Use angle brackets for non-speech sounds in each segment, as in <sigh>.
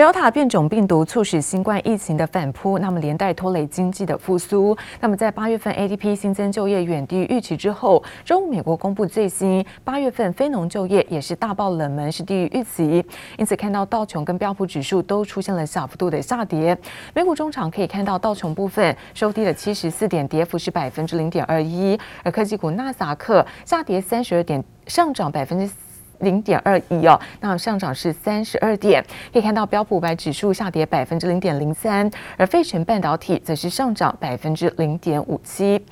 Delta 变种病毒促使新冠疫情的反扑，那么连带拖累经济的复苏。那么在八月份 ADP 新增就业远低于预期之后，周五美国公布最新八月份非农就业也是大爆冷门，是低于预期。因此看到道琼跟标普指数都出现了小幅度的下跌。美股中场可以看到道琼部分收低了七十四点，跌幅是百分之零点二一，而科技股纳斯达克下跌三十二点，上涨百分之。零点二一哦，那上涨是三十二点，可以看到标普五百指数下跌百分之零点零三，而费城半导体则是上涨百分之零点五七。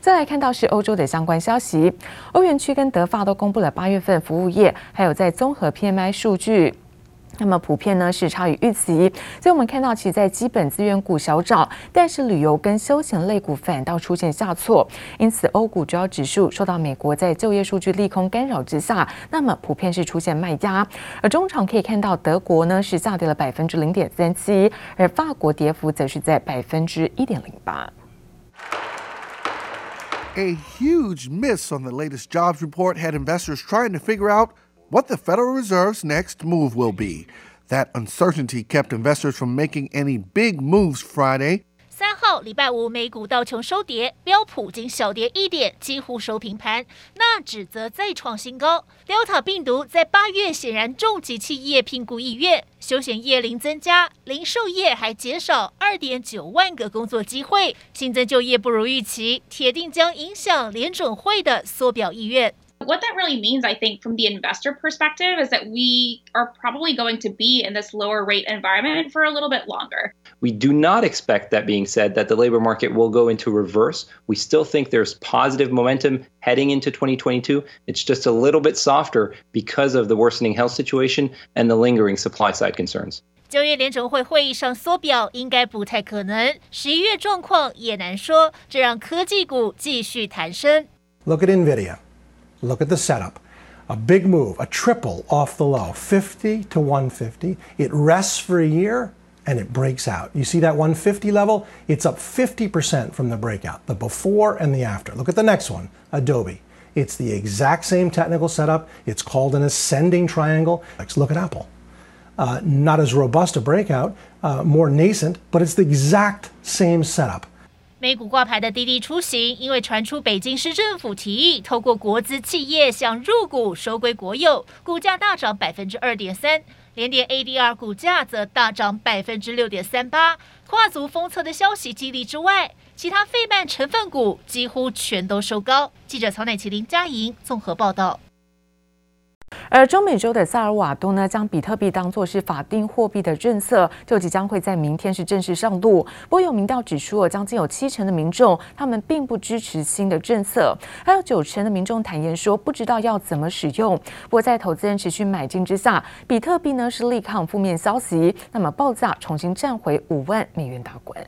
再来看到是欧洲的相关消息，欧元区跟德法都公布了八月份服务业还有在综合 PMI 数据。那么普遍呢是差于预期，所以我们看到其实在基本资源股小涨，但是旅游跟休闲类股反倒出现下挫，因此欧股主要指数受到美国在就业数据利空干扰之下，那么普遍是出现卖压。而中场可以看到德国呢是下跌了百分之零点三七，而法国跌幅则是在百分之一点零八。A huge miss on the latest jobs report had investors trying to figure out what the Federal Reserve's next move will be. That uncertainty kept investors from making any big moves Friday. 三号礼拜五美股道琼收跌，标普仅小跌一点，几乎收平盘。纳指则再创新高。Delta 病毒在八月显然重击企业聘雇意愿，休闲业零增加，零售业还减少二点九万个工作机会，新增就业不如预期，铁定将影响联准会的缩表意愿。What that really means, I think, from the investor perspective, is that we are probably going to be in this lower rate environment for a little bit longer. We do not expect that being said that the labor market will go into reverse. We still think there's positive momentum heading into 2022. It's just a little bit softer because of the worsening health situation and the lingering supply side concerns. 九月联准会会议上缩表应该不太可能，十一月状况也难说，这让科技股继续弹升。Look at Nvidia. Look at the setup. A big move, a triple off the low, 50 to 150. It rests for a year and it breaks out. You see that 150 level? It's up 50% from the breakout, the before and the after. Look at the next one, Adobe. It's the exact same technical setup. It's called an ascending triangle. Let's look at Apple. Uh, not as robust a breakout, uh, more nascent, but it's the exact same setup. 美股挂牌的滴滴出行，因为传出北京市政府提议透过国资企业想入股收归国有，股价大涨百分之二点三。联点 ADR 股价则大涨百分之六点三八。跨足封测的消息激励之外，其他费曼成分股几乎全都收高。记者曹乃麒、林佳莹综合报道。而中美洲的萨尔瓦多呢，将比特币当作是法定货币的政策，就即将会在明天是正式上路。不过有民调指出，将近有七成的民众他们并不支持新的政策，还有九成的民众坦言说不知道要怎么使用。不过在投资人持续买进之下，比特币呢是力抗负面消息，那么报价重新站回五万美元大关。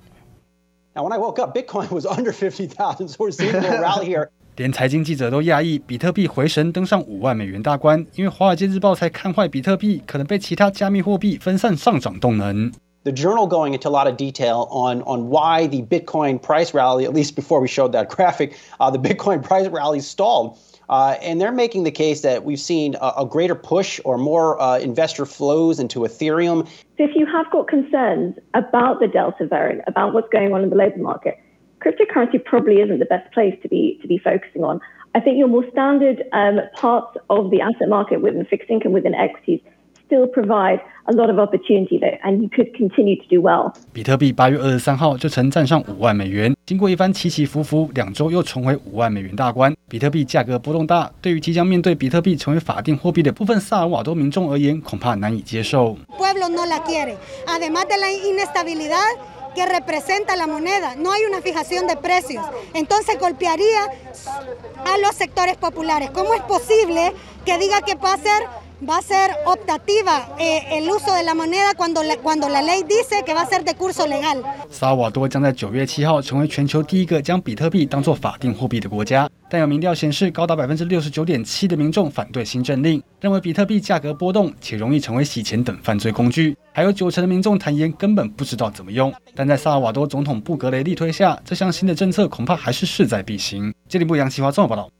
Now when I woke up, Bitcoin <laughs> was under fifty thousand, so we're seeing a rally here. 连财经记者都讶异，比特币回神登上五万美元大关，因为《华尔街日报》才看坏比特币可能被其他加密货币分散上涨动能。The journal going into a lot of detail on on why the Bitcoin price rally, at least before we showed that graphic, <laughs> uh, the Bitcoin price rally stalled. Uh, and they're making the case that we've seen a, a greater push or more uh, investor flows into Ethereum. So if you have got concerns about the Delta variant, about what's going on in the labor market, cryptocurrency probably isn't the best place to be to be focusing on. I think your more standard um, parts of the asset market within fixed income, within equities, still provide a lot of opportunity there, and you could continue to do well. 比特币八月二十三号就曾站上五万美元，经过一番起起伏伏，两周又重回五万美元大关。比特币价格波动大，对于即将面对比特币成为法定货币的部分萨尔瓦多民众而言，恐怕难以接受。Pueblo no la quiere. Además de la inestabilidad Que representa la moneda, no hay una fijación de precios. Entonces golpearía a los sectores populares. ¿Cómo es posible que diga que va a ser va a ser optativa eh, el uso de la moneda cuando la, cuando la ley dice que va a ser de curso legal。萨尔瓦多将在九月七号成为全球第一个将比特币当作法定货币的国家，但有民调显示，高达百分之六十九点七的民众反对新政令，认为比特币价格波动且容易成为洗钱等犯罪工具。还有九成的民众坦言根本不知道怎么用。但在萨尔瓦多总统布格雷力推下，这项新的政策恐怕还是势在必行。接力部杨启华综合报道。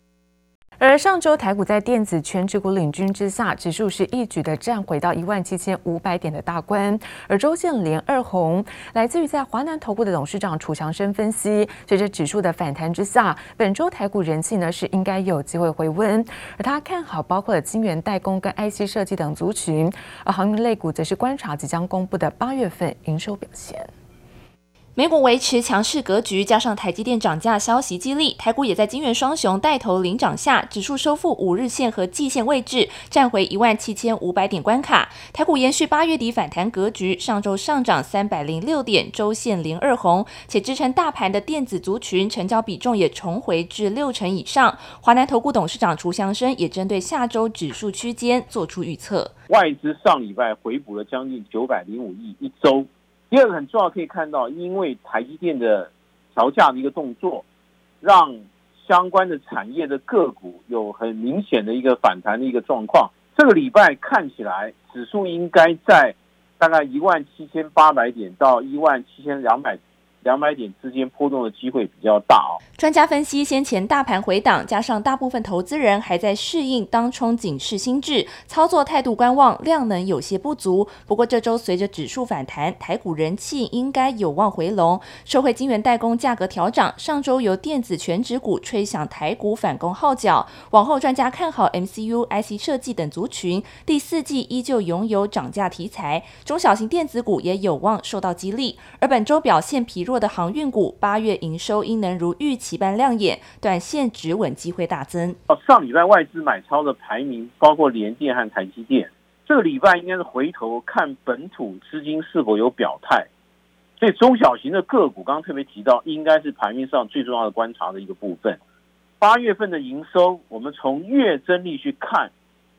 而上周台股在电子全指股领军之下，指数是一举的站回到一万七千五百点的大关。而周线连二红，来自于在华南投顾的董事长楚强生分析，随着指数的反弹之下，本周台股人气呢是应该有机会回温。而他看好包括了晶圆代工跟 IC 设计等族群，而航运类股则是观察即将公布的八月份营收表现。美股维持强势格局，加上台积电涨价消息激励，台股也在金圆双雄带头领涨下，指数收复五日线和季线位置，站回一万七千五百点关卡。台股延续八月底反弹格局，上周上涨三百零六点，周线零二红，且支撑大盘的电子族群成交比重也重回至六成以上。华南投顾董事长楚祥生也针对下周指数区间做出预测，外资上礼拜回补了将近九百零五亿一周。第二个很重要，可以看到，因为台积电的调价的一个动作，让相关的产业的个股有很明显的一个反弹的一个状况。这个礼拜看起来，指数应该在大概一万七千八百点到一万七千两百。两百点之间波动的机会比较大哦。专家分析，先前大盘回档，加上大部分投资人还在适应当冲警示心智，操作态度观望，量能有些不足。不过这周随着指数反弹，台股人气应该有望回笼。受惠晶圆代工价格调涨，上周由电子全指股吹响台股反攻号角。往后专家看好 MCU、IC 设计等族群，第四季依旧拥有涨价题材，中小型电子股也有望受到激励。而本周表现疲弱。的航运股八月营收应能如预期般亮眼，短线止稳机会大增。哦上礼拜外资买超的排名包括联电和台积电，这个礼拜应该是回头看本土资金是否有表态。所以中小型的个股，刚刚特别提到，应该是盘面上最重要的观察的一个部分。八月份的营收，我们从月增率去看，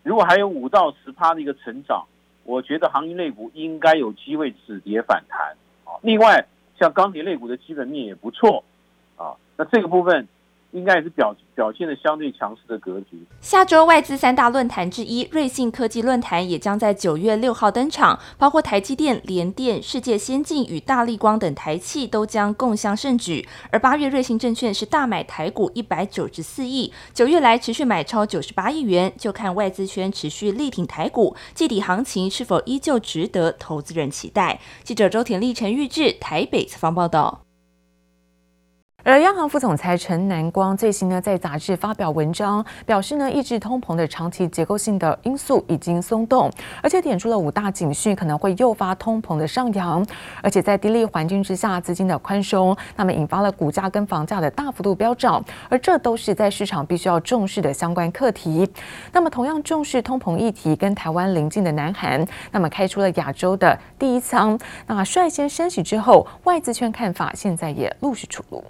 如果还有五到十趴的一个成长，我觉得航运类股应该有机会止跌反弹。另外。像钢铁类股的基本面也不错，啊，那这个部分。应该也是表表现的相对强势的格局。下周外资三大论坛之一瑞信科技论坛也将在九月六号登场，包括台积电、联电、世界先进与大立光等台企都将共襄盛举。而八月瑞信证券是大买台股一百九十四亿，九月来持续买超九十八亿元，就看外资圈持续力挺台股，季底行情是否依旧值得投资人期待。记者周田立、陈玉智台北采访报道。而央行副总裁陈南光最新呢在杂志发表文章，表示呢抑制通膨的长期结构性的因素已经松动，而且点出了五大警讯可能会诱发通膨的上扬，而且在低利环境之下资金的宽松，那么引发了股价跟房价的大幅度飙涨，而这都是在市场必须要重视的相关课题。那么同样重视通膨议题，跟台湾邻近的南韩，那么开出了亚洲的第一枪，那率先升息之后，外资圈看法现在也陆续出炉。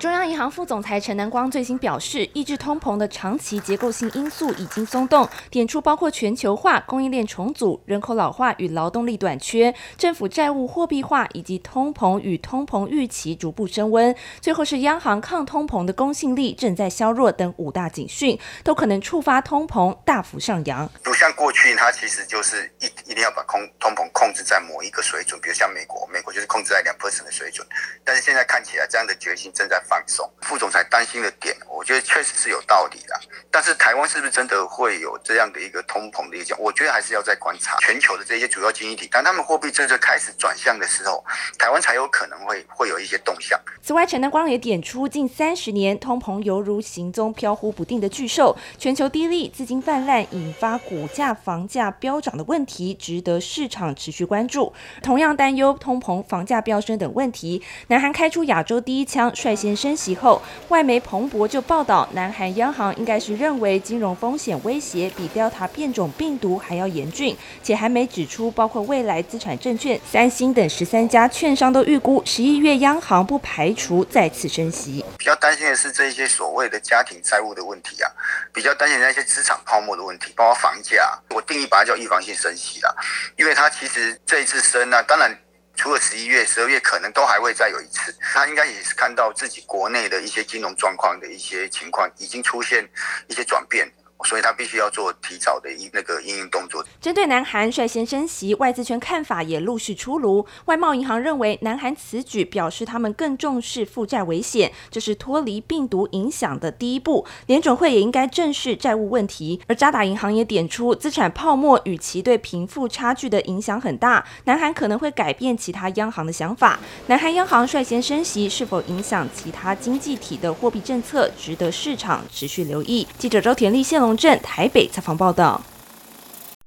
中央银行副总裁陈南光最新表示，抑制通膨的长期结构性因素已经松动，点出包括全球化、供应链重组、人口老化与劳动力短缺、政府债务货币化以及通膨与通膨预期逐步升温。最后是央行抗通膨的公信力正在削弱等五大警讯，都可能触发通膨大幅上扬。不像过去，它其实就是一一定要把控通膨控制在某一个水准，比如像美国，美国就是控制在两 percent 的水准。但是现在看起来，这样的决心正在放松，副总裁担心的点，我觉得确实是有道理的。但是台湾是不是真的会有这样的一个通膨的一个？我觉得还是要再观察全球的这些主要经济体，当他们货币政策开始转向的时候，台湾才有可能会会有一些动向。此外，陈南光也点出，近三十年通膨犹如行踪飘忽不定的巨兽，全球低利、资金泛滥引发股价、房价飙涨的问题，值得市场持续关注。同样担忧通膨、房价飙升等问题，南韩开出亚洲第一枪，率先升息后，外媒彭博就报道，南韩央行应该是认为金融风险威胁比 Delta 变种病毒还要严峻，且还没指出包括未来资产证券、三星等十三家券商都预估十一月央行不排除再次升息。比较担心的是这些所谓的家庭债务的问题啊，比较担心那些资产泡沫的问题，包括房价。我定义把它叫预防性升息啊，因为它其实这一次升呢、当然。除了十一月、十二月，可能都还会再有一次。他应该也是看到自己国内的一些金融状况的一些情况已经出现一些转变，所以他必须要做提早的一那个应应动作。针对南韩率先升息，外资圈看法也陆续出炉。外贸银行认为，南韩此举表示他们更重视负债危险，这是脱离病毒影响的第一步。联准会也应该正视债务问题。而渣打银行也点出，资产泡沫与其对贫富差距的影响很大，南韩可能会改变其他央行的想法。南韩央行率先升息，是否影响其他经济体的货币政策，值得市场持续留意。记者周田立线龙镇台北采访报道。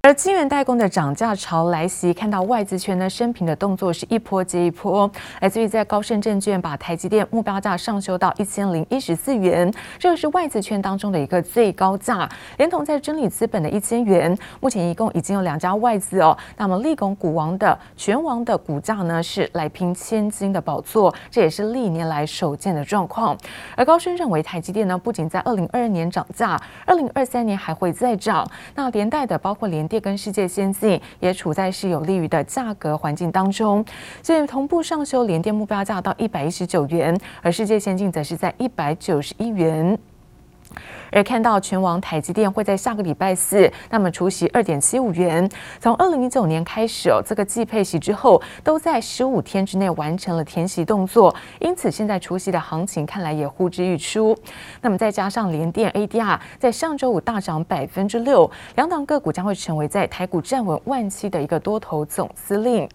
而晶圆代工的涨价潮来袭，看到外资圈呢升平的动作是一波接一波。来自于在高盛证券把台积电目标价上修到一千零一十四元，这个是外资圈当中的一个最高价，连同在真理资本的一千元。目前一共已经有两家外资哦，那么力拱股王的全王的股价呢是来拼千金的宝座，这也是历年来首见的状况。而高盛认为台积电呢不仅在二零二二年涨价，二零二三年还会再涨，那连带的包括联电跟世界先进也处在是有利于的价格环境当中，所以同步上修联电目标价到一百一十九元，而世界先进则是在一百九十一元。而看到全王台积电会在下个礼拜四，那么除息二点七五元。从二零一九年开始哦，这个季配息之后，都在十五天之内完成了填息动作，因此现在除息的行情看来也呼之欲出。那么再加上联电 ADR 在上周五大涨百分之六，两档个股将会成为在台股站稳万七的一个多头总司令。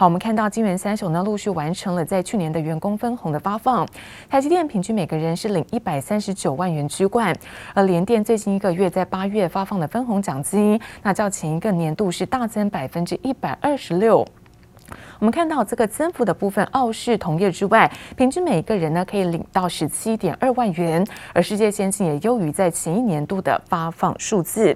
好，我们看到金圆三雄呢陆续完成了在去年的员工分红的发放，台积电平均每个人是领一百三十九万元居冠，而联电最近一个月在八月发放的分红奖金，那较前一个年度是大增百分之一百二十六。我们看到这个增幅的部分，傲视同业之外，平均每个人呢可以领到十七点二万元，而世界先进也优于在前一年度的发放数字。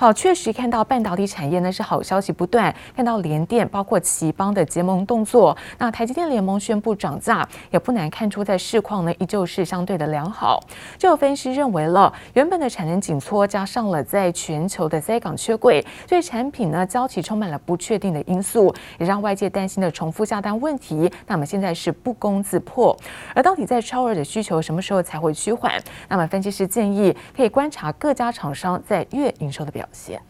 好，确实看到半导体产业呢是好消息不断，看到联电包括頎邦的结盟动作，那台积电联盟宣布涨价，也不难看出在市况呢依旧是相对的良好。就有分析认为了，原本的产能紧缩加上了在全球的塞港缺柜，对产品呢交期充满了不确定的因素，也让外界担心的重复下单问题，那么现在是不攻自破。而到底在超额的需求什么时候才会趋缓？那么分析师建议可以观察各家厂商在月营收的表现。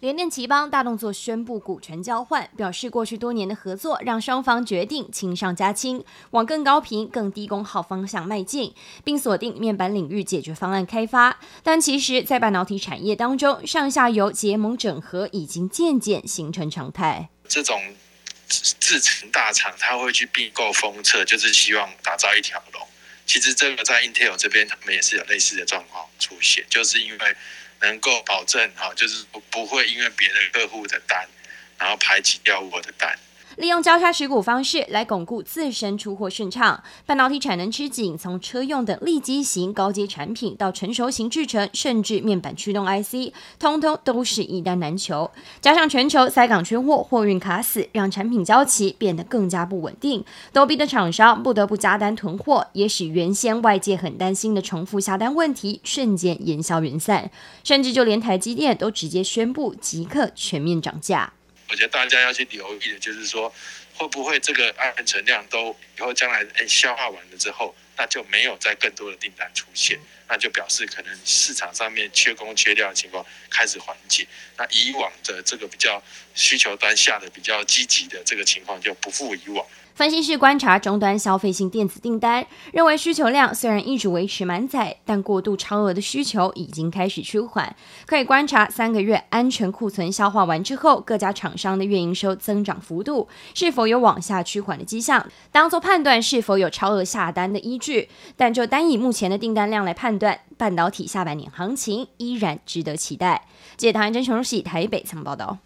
联电頎邦大动作宣布股权交换，表示过去多年的合作让双方决定亲上加亲，往更高频、更低功耗方向迈进，并锁定面板领域解决方案开发。但其实，在半导体产业当中，上下游结盟整合已经渐渐形成常态。这种制成大厂，他会去并购封测，就是希望打造一条龙。其实这个在 Intel 这边，他们也是有类似的状况出现，就是因为。能够保证哈，就是不会因为别的客户的单，然后排挤掉我的单。利用交叉持股方式来巩固自身出货顺畅。半导体产能吃紧，从车用等利基型高阶产品到成熟型制程，甚至面板驱动 IC，通通都是一单难求。加上全球塞港缺货，货运卡死，让产品交期变得更加不稳定，都逼得厂商不得不加单囤货，也使原先外界很担心的重复下单问题瞬间烟消云散。甚至就连台积电都直接宣布即刻全面涨价。我觉得大家要去留意的，就是说，会不会这个暗存量都以后将来诶消化完了之后，那就没有再更多的订单出现，那就表示可能市场上面缺工缺料的情况开始缓解，那以往的这个比较需求端下的比较积极的这个情况就不复以往。分析师观察终端消费性电子订单，认为需求量虽然一直维持满载，但过度超额的需求已经开始趋缓。可以观察三个月安全库存消化完之后，各家厂商的月营收增长幅度是否有往下趋缓的迹象，当做判断是否有超额下单的依据。但就单以目前的订单量来判断，半导体下半年行情依然值得期待。记者唐彦真、陈如喜台北曾报道。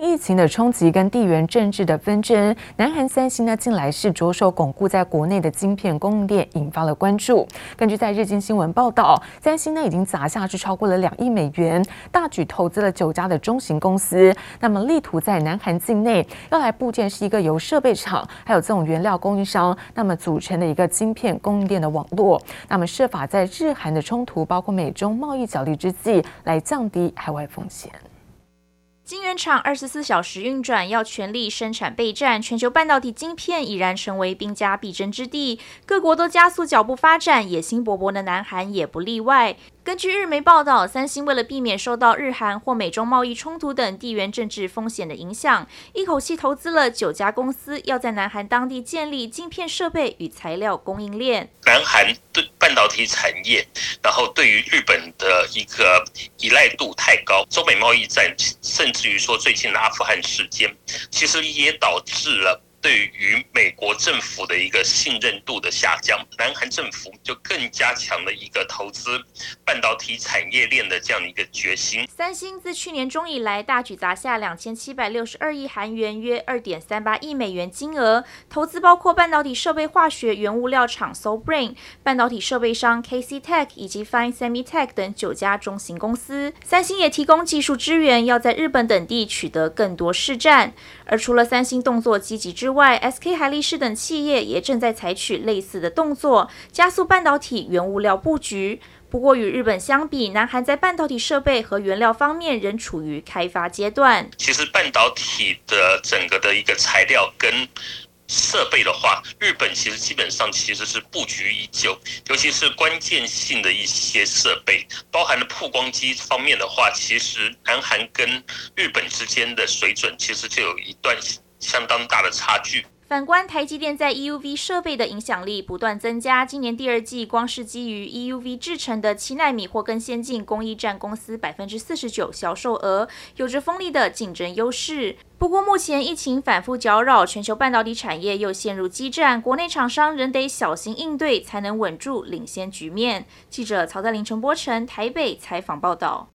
疫情的冲击跟地缘政治的纷争，南韩三星呢近来是着手巩固在国内的晶片供应链，引发了关注。根据在日经新闻报道，三星呢已经砸下去超过了两亿美元，大举投资了九家的中型公司，那么力图在南韩境内要来布建是一个由设备厂还有这种原料供应商那么组成的一个晶片供应链的网络，那么设法在日韩的冲突包括美中贸易角力之际来降低海外风险。晶圆厂二十四小时运转，要全力生产备战。全球半导体晶片已然成为兵家必争之地，各国都加速脚步发展，野心勃勃的南韩也不例外。根据日媒报道，三星为了避免受到日韩或美中贸易冲突等地缘政治风险的影响，一口气投资了九家公司，要在南韩当地建立晶片设备与材料供应链。南韩对半导体产业，然后对于日本的一个依赖度太高，中美贸易战，甚至于说最近的阿富汗事件，其实也导致了。对于美国政府的一个信任度的下降，南韩政府就更加强了一个投资半导体产业链的这样一个决心。三星自去年中以来，大举砸下两千七百六十二亿韩元（约二点三八亿美元）金额，投资包括半导体设备化学原物料厂 So Brain、半导体设备商 KC Tech 以及 Fine Semitech 等九家中型公司。三星也提供技术支援，要在日本等地取得更多市占。而除了三星动作积极之外外，SK 海力士等企业也正在采取类似的动作，加速半导体原物料布局。不过与日本相比，南韩在半导体设备和原料方面仍处于开发阶段。其实半导体的整个的一个材料跟设备的话，日本其实基本上其实是布局已久，尤其是关键性的一些设备，包含了曝光机方面的话，其实南韩跟日本之间的水准其实就有一段相当大的差距。反观台积电在 EUV 设备的影响力不断增加，今年第二季光是基于 EUV 制程的七纳米或更先进工艺占公司百分之四十九销售额，有着锋利的竞争优势。不过目前疫情反复搅扰，全球半导体产业又陷入激战，国内厂商仍得小心应对，才能稳住领先局面。记者曹在林、陈波成台北采访报道。